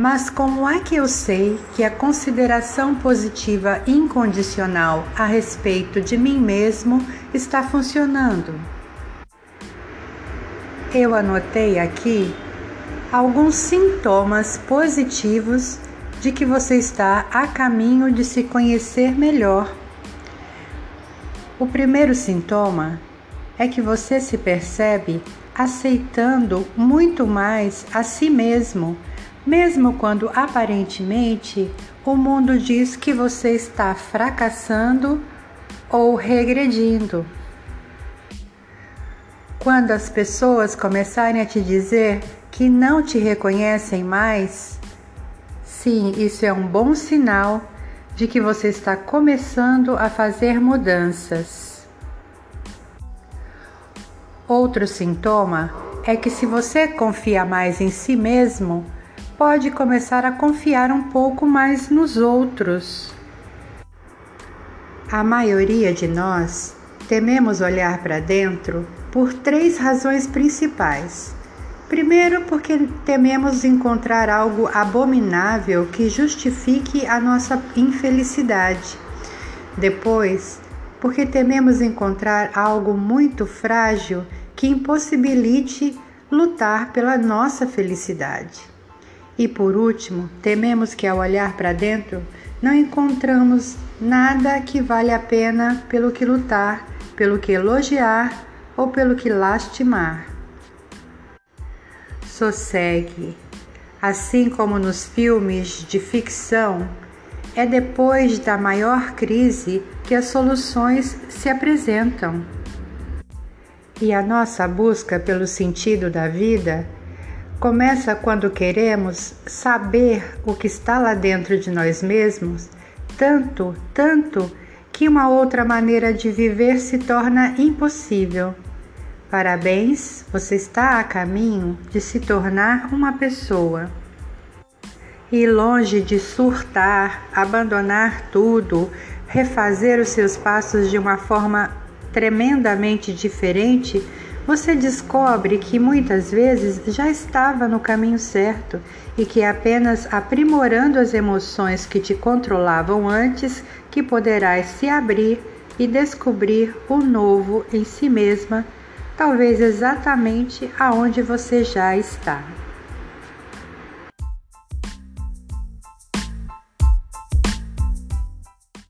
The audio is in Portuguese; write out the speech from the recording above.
Mas como é que eu sei que a consideração positiva incondicional a respeito de mim mesmo está funcionando? Eu anotei aqui alguns sintomas positivos de que você está a caminho de se conhecer melhor. O primeiro sintoma é que você se percebe aceitando muito mais a si mesmo mesmo quando aparentemente o mundo diz que você está fracassando ou regredindo. Quando as pessoas começarem a te dizer que não te reconhecem mais, sim, isso é um bom sinal de que você está começando a fazer mudanças. Outro sintoma é que se você confia mais em si mesmo, pode começar a confiar um pouco mais nos outros. A maioria de nós tememos olhar para dentro por três razões principais. Primeiro, porque tememos encontrar algo abominável que justifique a nossa infelicidade. Depois, porque tememos encontrar algo muito frágil que impossibilite lutar pela nossa felicidade. E por último, tememos que ao olhar para dentro não encontramos nada que vale a pena pelo que lutar, pelo que elogiar ou pelo que lastimar. Sossegue. Assim como nos filmes de ficção, é depois da maior crise que as soluções se apresentam. E a nossa busca pelo sentido da vida Começa quando queremos saber o que está lá dentro de nós mesmos, tanto, tanto que uma outra maneira de viver se torna impossível. Parabéns, você está a caminho de se tornar uma pessoa. E longe de surtar, abandonar tudo, refazer os seus passos de uma forma tremendamente diferente, você descobre que muitas vezes já estava no caminho certo e que é apenas aprimorando as emoções que te controlavam antes que poderás se abrir e descobrir o novo em si mesma, talvez exatamente aonde você já está.